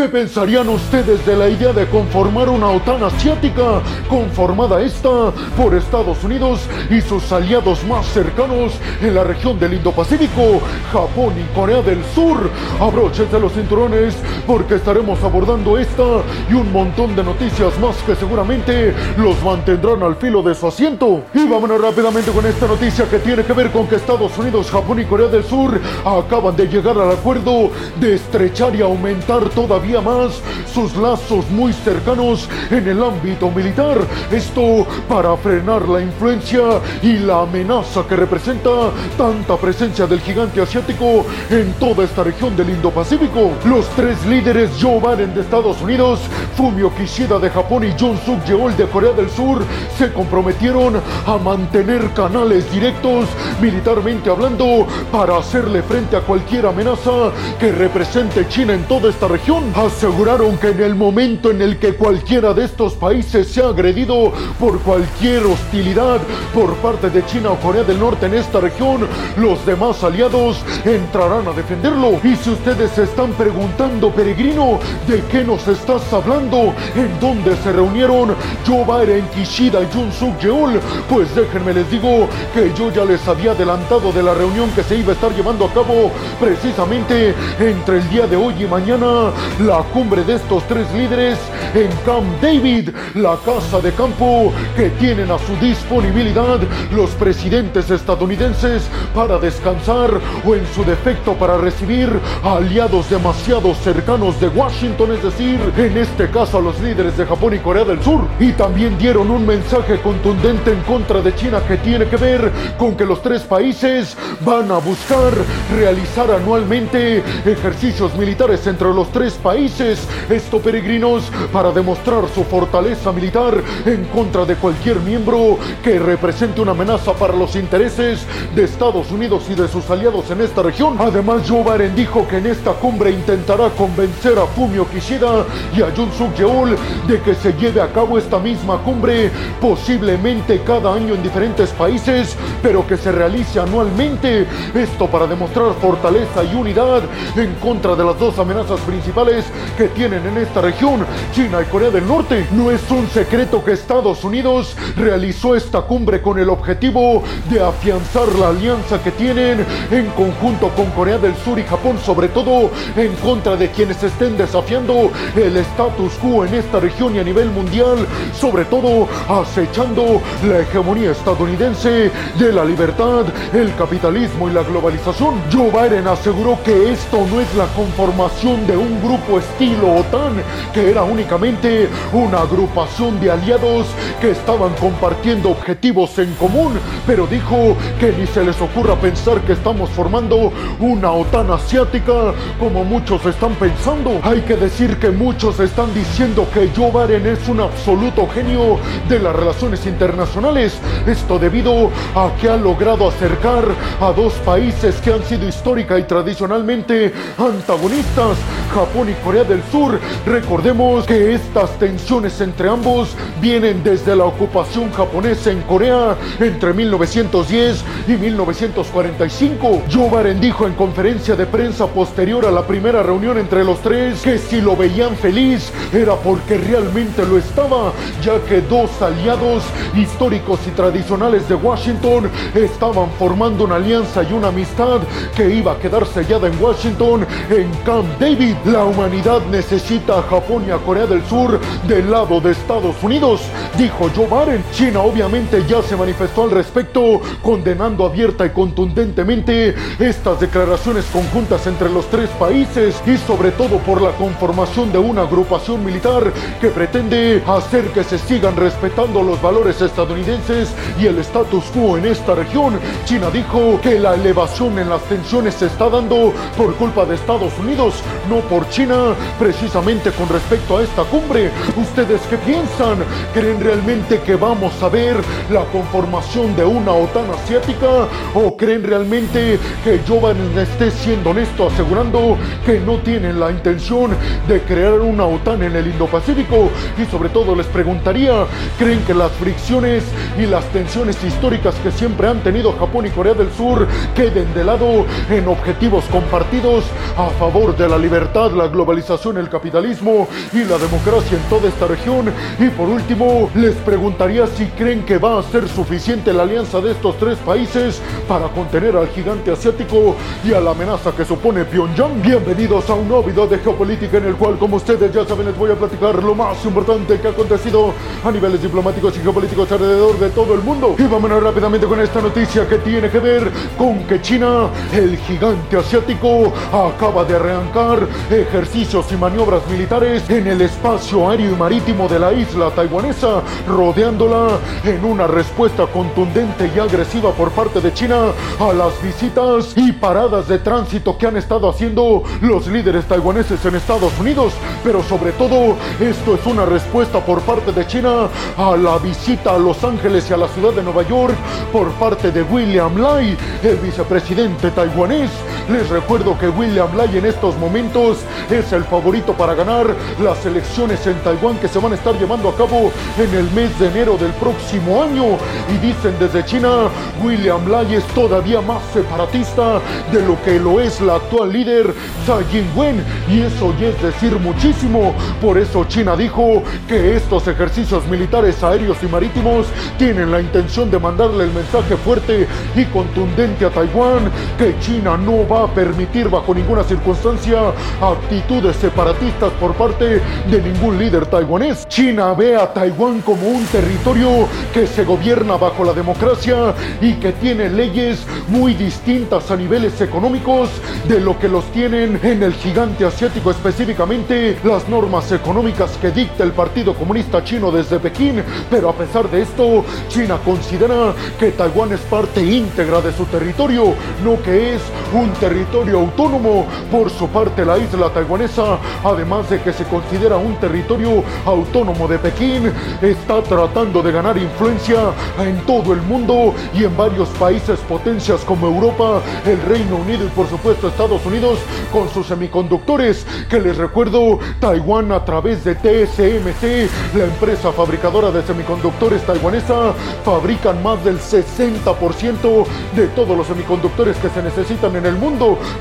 ¿Qué pensarían ustedes de la idea de conformar una OTAN asiática, conformada esta por Estados Unidos y sus aliados más cercanos en la región del Indo-Pacífico, Japón y Corea del Sur? Abróchense los cinturones porque estaremos abordando esta y un montón de noticias más que seguramente los mantendrán al filo de su asiento. Y vámonos rápidamente con esta noticia que tiene que ver con que Estados Unidos, Japón y Corea del Sur acaban de llegar al acuerdo de estrechar y aumentar todavía más sus lazos muy cercanos en el ámbito militar. Esto para frenar la influencia y la amenaza que representa tanta presencia del gigante asiático en toda esta región del Indo-Pacífico. Los tres líderes Joe Biden de Estados Unidos, Fumio Kishida de Japón y Jun Suk Yeol de Corea del Sur se comprometieron a mantener canales directos militarmente hablando para hacerle frente a cualquier amenaza que represente China en toda esta región. Aseguraron que en el momento en el que cualquiera de estos países sea agredido por cualquier hostilidad por parte de China o Corea del Norte en esta región, los demás aliados entrarán a defenderlo. Y si ustedes se están preguntando, peregrino, ¿de qué nos estás hablando? ¿En dónde se reunieron Joe Biden, Kishida y Jun Suk Yeol? Pues déjenme les digo que yo ya les había adelantado de la reunión que se iba a estar llevando a cabo precisamente entre el día de hoy y mañana, la cumbre de estos tres líderes en Camp David, la casa de campo que tienen a su disponibilidad los presidentes estadounidenses para descansar o en su defecto para recibir aliados demasiado cercanos de Washington, es decir, en este caso a los líderes de Japón y Corea del Sur. Y también dieron un mensaje contundente en contra de China que tiene que ver con que los tres países van a buscar realizar anualmente ejercicios militares entre los tres países, esto peregrinos, para demostrar su fortaleza militar en contra de cualquier miembro que represente una amenaza para los intereses de Estados Unidos y de sus aliados en esta región. Además, Joe Biden dijo que en esta cumbre intentará convencer a Fumio Kishida y a Jun Suk Yeol de que se lleve a cabo esta misma cumbre, posiblemente cada año en diferentes países, pero que se realice anualmente. Esto para demostrar fortaleza y unidad en contra de las dos amenazas principales que tienen en esta región, China y Corea del Norte. No es un secreto que Estados Unidos realizó esta cumbre con el objetivo de afianzar la alianza que tienen en conjunto con Corea del Sur y Japón, sobre todo en contra de quienes estén desafiando el status quo en esta región y a nivel mundial, sobre todo acechando la hegemonía estadounidense de la libertad, el capitalismo y la globalización. Joe Biden aseguró que esto no es la conformación de un grupo estilo OTAN, que era únicamente una agrupación de aliados que estaban compartiendo objetivos en común, pero dijo que ni se les ocurra pensar que estamos formando una OTAN asiática como muchos están pensando. Hay que decir que muchos están diciendo que Joe Biden es un absoluto genio de las relaciones internacionales. Esto debido a que ha logrado acercar a dos países que han sido histórica y tradicionalmente antagonistas, Japón y Corea del Sur. Recordemos que estas tensiones entre ambos vienen desde la ocupación japonesa en Corea entre 1910 y 1945. Joe Biden dijo en conferencia de prensa posterior a la primera reunión entre los tres que si lo veían feliz era porque realmente lo estaba, ya que dos aliados históricos y tradicionales de Washington estaban formando una alianza y una amistad que iba a quedar sellada en Washington en Camp David. La humanidad necesita a Japón y a Corea del Sur del lado de Estados Unidos, dijo Joe Biden. China obviamente ya se manifestó al respecto, condenando abierta y contundentemente estas declaraciones conjuntas entre los tres países y sobre todo por la conformación de una agrupación militar que pretende hacer que se sigan respetando los valores estadounidenses y el status quo en esta región. China dijo que la elevación en las tensiones se está dando por culpa de Estados Unidos, no por China, precisamente con respecto a esta cumbre. ¿Ustedes qué piensan? ¿Creen realmente que vamos a ver la conformación de una OTAN asiática? ¿O creen realmente que Biden esté siendo honesto asegurando que no tienen la intención de crear una OTAN en el Indo-Pacífico? Y sobre todo les preguntaría, ¿creen que las fricciones y las tensiones históricas que siempre han tenido Japón y Corea del Sur queden de lado en objetivos compartidos a favor de la libertad, la globalización globalización, el capitalismo y la democracia en toda esta región. Y por último, les preguntaría si creen que va a ser suficiente la alianza de estos tres países para contener al gigante asiático y a la amenaza que supone Pyongyang. Bienvenidos a un nuevo video de geopolítica en el cual, como ustedes ya saben, les voy a platicar lo más importante que ha acontecido a niveles diplomáticos y geopolíticos alrededor de todo el mundo. Y vámonos rápidamente con esta noticia que tiene que ver con que China, el gigante asiático, acaba de arrancar ejercicios y maniobras militares en el espacio aéreo y marítimo de la isla taiwanesa, rodeándola en una respuesta contundente y agresiva por parte de China a las visitas y paradas de tránsito que han estado haciendo los líderes taiwaneses en Estados Unidos. Pero sobre todo, esto es una respuesta por parte de China a la visita a Los Ángeles y a la ciudad de Nueva York por parte de William Lai, el vicepresidente taiwanés. Les recuerdo que William Lai en estos momentos es el favorito para ganar las elecciones en Taiwán que se van a estar llevando a cabo en el mes de enero del próximo año. Y dicen desde China, William Lai es todavía más separatista de lo que lo es la actual líder Tsai Ing-wen. Y eso ya es decir muchísimo. Por eso China dijo que estos ejercicios militares aéreos y marítimos tienen la intención de mandarle el mensaje fuerte y contundente a Taiwán que China no va a permitir bajo ninguna circunstancia actitudes separatistas por parte de ningún líder taiwanés. China ve a Taiwán como un territorio que se gobierna bajo la democracia y que tiene leyes muy distintas a niveles económicos de lo que los tienen en el gigante asiático, específicamente las normas económicas que dicta el Partido Comunista Chino desde Pekín. Pero a pesar de esto, China considera que Taiwán es parte íntegra de su territorio, no que es un territorio autónomo. Por su parte, la isla taiwanesa, además de que se considera un territorio autónomo de Pekín, está tratando de ganar influencia en todo el mundo y en varios países potencias como Europa, el Reino Unido y por supuesto Estados Unidos con sus semiconductores, que les recuerdo, Taiwán a través de TSMC, la empresa fabricadora de semiconductores taiwanesa, fabrican más del 60% de todos los semiconductores que se necesitan en el mundo,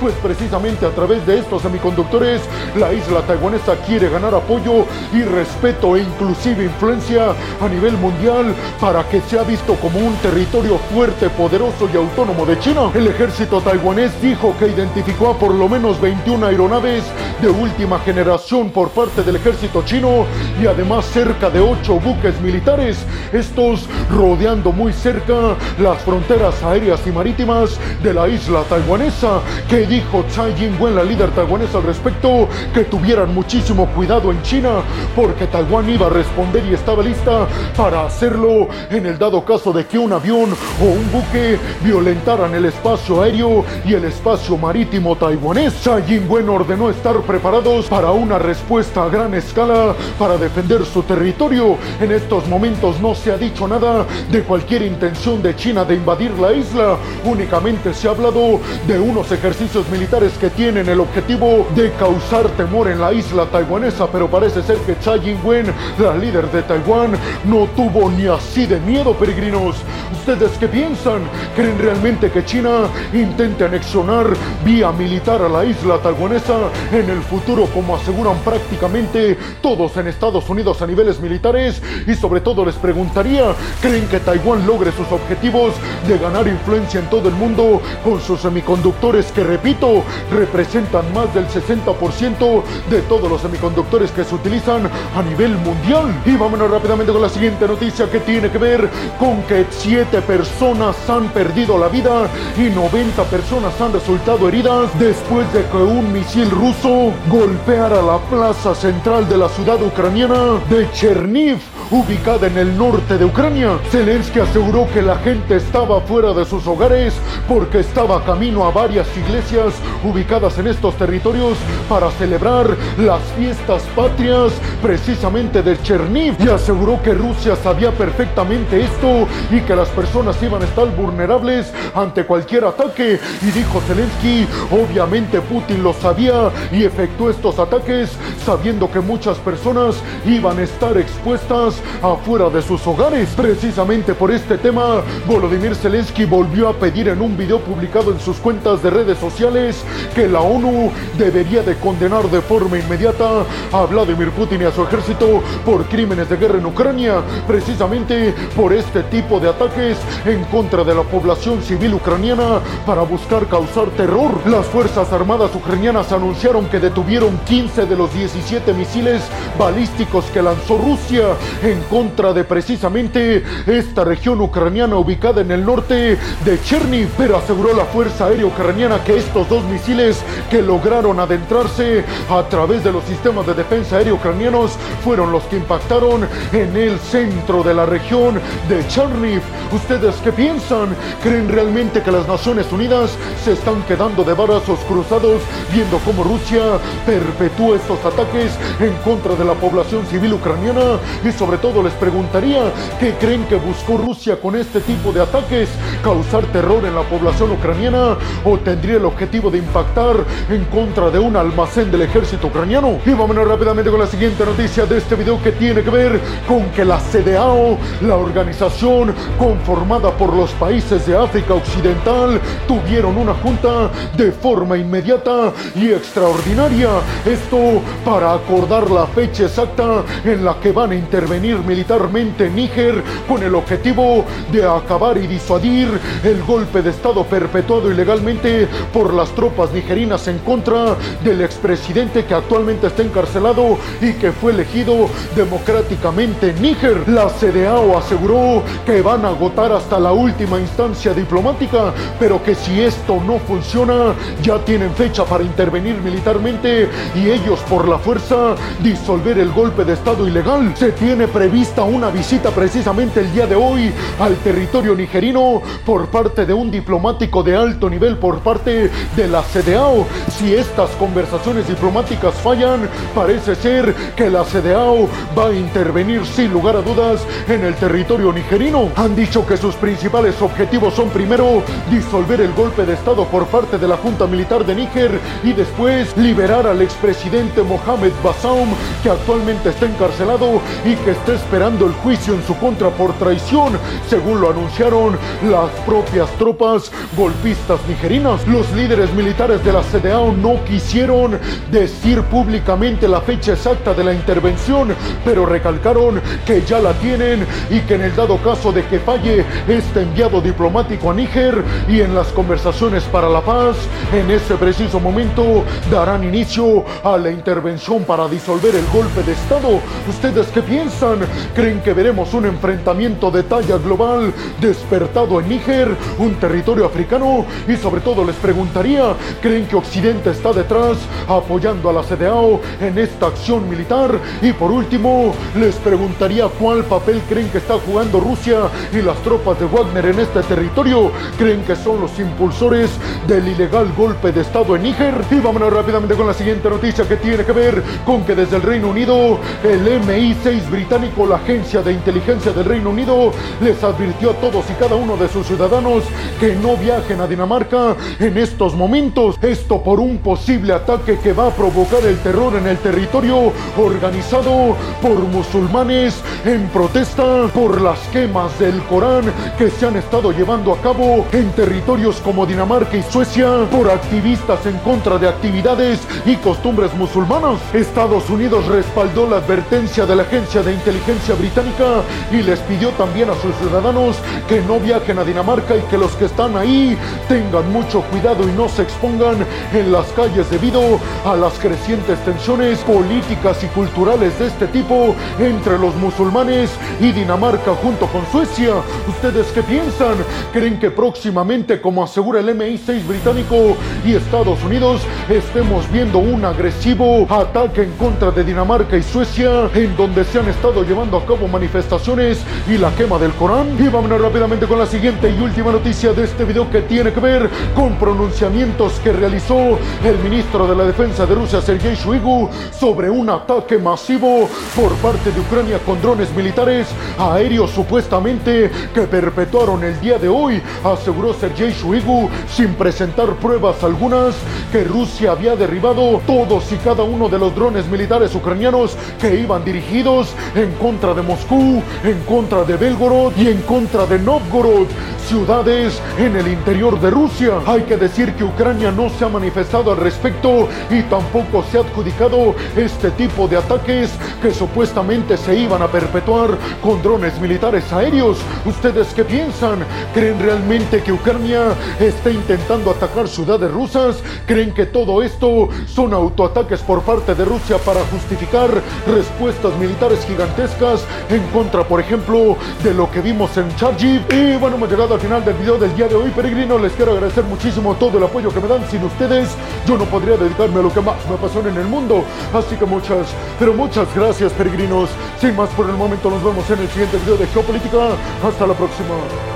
pues precisamente a través de estos semiconductores la isla taiwanesa quiere ganar apoyo y respeto e inclusive influencia a nivel mundial para que sea visto como un territorio fuerte, poderoso y autónomo de China. El ejército taiwanés dijo que identificó a por lo menos 21 aeronaves de última generación por parte del ejército chino y además cerca de 8 buques militares, estos rodeando muy cerca las fronteras aéreas y marítimas de la isla taiwanesa, que dijo Tsai Ing-wen, la líder taiwanesa al respecto, que tuvieran muchísimo cuidado en China, porque Taiwán iba a responder y estaba lista para hacerlo en el dado caso de que un avión o un buque violentaran el espacio aéreo y el espacio marítimo taiwanés. Tsai Ing-wen ordenó estar preparados para una respuesta a gran escala para defender su territorio. En estos momentos no se ha dicho nada de cualquier intención de China de invadir la isla. Únicamente se ha hablado de unos ejercicios militares que tienen el objetivo de causar temor en la isla taiwanesa, pero parece ser que Tsai Ing-wen, la líder de Taiwán, no tuvo ni así de miedo, peregrinos. ¿Ustedes qué piensan? ¿Creen realmente que China intente anexionar vía militar a la isla taiwanesa en el futuro, como aseguran prácticamente todos en Estados Unidos a niveles militares? Y sobre todo les preguntaría, ¿creen que Taiwán logre sus objetivos de ganar influencia en todo el mundo con sus semiconductores que, repito, representan más del 60% de todos los semiconductores que se utilizan a nivel mundial? Y vámonos rápidamente con la siguiente noticia que tiene que ver con que 7 personas han perdido la vida y 90 personas han resultado heridas después de que un misil ruso golpeara la plaza central de la ciudad ucraniana de Cherniv ubicada en el norte de Ucrania. Zelensky aseguró que la gente estaba fuera de sus hogares porque estaba camino a varias iglesias ubicadas en estos territorios para celebrar las fiestas patrias precisamente de Cherniv y aseguró que Rusia sabía perfectamente esto y que las personas iban a estar vulnerables ante cualquier ataque y dijo Zelensky, obviamente Putin lo sabía y efectuó estos ataques sabiendo que muchas personas iban a estar expuestas afuera de sus hogares. Precisamente por este tema, Volodymyr Zelensky volvió a pedir en un video publicado en sus cuentas de redes sociales que la ONU debería de condenar de forma inmediata a Vladimir Putin y a su ejército por crímenes de guerra en Ucrania, precisamente por este tipo de ataques en contra de la población civil ucraniana para buscar causar terror. Las Fuerzas Armadas ucranianas anunciaron que detuvieron 15 de los 17 misiles balísticos que lanzó Rusia en contra de precisamente esta región ucraniana ubicada en el norte de Cherniv, pero aseguró la Fuerza Aérea Ucraniana que estos dos misiles que lograron adentrarse a través de los sistemas de defensa aérea ucranianos fueron los que impactaron en el centro de la región de Cherniv. ¿Ustedes qué piensan? ¿Creen realmente que las Naciones Unidas se están quedando de brazos cruzados viendo cómo Rusia perpetúa estos ataques en contra de la población civil ucraniana? Y sobre todo les preguntaría, ¿qué creen que buscó Rusia con este tipo de ataques? ¿Causar terror en la población ucraniana o tendría el objetivo de impactar en contra de un almacén del ejército ucraniano? Y vámonos rápidamente con la siguiente noticia de este video que tiene que ver con que la CDAO, la organización conformada por los países de África Occidental, tuvieron una junta de forma inmediata y extraordinaria. Esto para acordar la fecha exacta en la que van a intervenir militarmente en Níger con el objetivo de acabar y disuadir el golpe de Estado perpetuado ilegalmente por las tropas nigerinas en contra del expresidente que actualmente está encarcelado y que fue elegido democráticamente en Níger. La CDAO aseguró que van a agotar hasta la última instancia diplomática, pero que si esto no funciona, ya tienen fecha para intervenir militarmente y ellos por la fuerza disolver el golpe de Estado ilegal. Se tiene prevista una visita precisamente el día de hoy al territorio nigerino por parte de un diplomático de alto nivel por parte de la CDAO. Si estas conversaciones diplomáticas fallan, parece ser que la CDAO va a intervenir sin lugar a dudas en el territorio nigerino. Han dicho que sus principales objetivos son primero disolver el golpe de Estado por parte de la Junta Militar de Níger y después liberar al expresidente Mohamed Bassaum que actualmente está encarcelado y que está esperando el juicio en su contra por traición, según lo anunciaron las propias tropas golpistas nigerinas. Los líderes militares de la CDAO no quisieron decir públicamente la fecha exacta de la intervención, pero recalcaron que ya la tienen y que en el dado caso de que falle este enviado diplomático a Níger y en las conversaciones para la paz, en ese preciso momento darán inicio a la intervención para disolver el golpe de Estado. ¿Ustedes qué piensan? ¿Creen que veremos un enfrentamiento de talla global despertado en Níger, un territorio africano? Y sobre todo les preguntaría, ¿creen que Occidente está detrás apoyando a la CDAO en esta acción militar? Y por último, les preguntaría cuál papel creen que está jugando Rusia y las tropas de Wagner en este territorio. ¿Creen que son los impulsores del ilegal golpe de Estado en Níger? Y vámonos rápidamente con la siguiente noticia que tiene que ver con que desde el Reino Unido, el MI6 británico, la agencia de inteligencia del Reino Unido, les advirtió a todos y cada uno de sus ciudadanos que no viajen a Dinamarca en estos momentos. Esto por un posible ataque que va a provocar el terror en el territorio organizado por musulmanes en protesta por las quemas del Corán que se han estado llevando a cabo en territorios como Dinamarca y Suecia por activistas en contra de actividades y costumbres musulmanas. Estados Unidos respaldó la advertencia de la agencia de inteligencia británica y les pidió también a sus ciudadanos que no viajen a Dinamarca y que los que están ahí tengan mucho cuidado y no se expongan en las calles debido a las crecientes tensiones políticas y culturales de este tipo entre los musulmanes y Dinamarca junto con Suecia. ¿Ustedes qué piensan? ¿Creen que próximamente, como asegura el MI6 británico y Estados Unidos, estemos viendo un agresivo ataque en contra de Dinamarca y Suecia, en donde se han estado llevando a cabo manifestaciones y la quema del Corán? Y vámonos rápidamente con la siguiente y última noticia de este video que tiene que ver con pronunciamientos que realizó el ministro de la Defensa de Rusia, Sergei Shoigu, sobre un ataque masivo por parte de Ucrania con drones militares aéreos supuestamente que perpetuaron el día de hoy, aseguró Sergei Shoigu sin presentar pruebas algunas que Rusia había derribado todos y cada uno de los drones militares ucranianos que iban dirigidos en contra de Moscú, en contra de Belgorod y en contra de Novgorod, ciudades en el interior de Rusia. Hay que decir que Ucrania no se ha manifestado al respecto y tampoco se ha adjudicado este tipo de ataques que supuestamente se iban a perpetuar con drones militares aéreos. ¿Ustedes qué piensan? ¿Creen realmente que Ucrania está intentando atacar ciudades rusas? ¿Creen que todo esto son autoataques por parte de Rusia para justificar respuestas militares gigantescas en contra, por ejemplo, de lo que vimos en Chargiv? Y bueno, hemos llegado al final del video del día de hoy, peregrinos. Les quiero agradecer muchísimo todo el apoyo que me dan. Sin ustedes, yo no podría dedicarme a lo que más me apasiona en el mundo. Así que muchas, pero muchas gracias, peregrinos. Sin más por el momento, nos vemos en el siguiente video de Geopolítica. Hasta la próxima.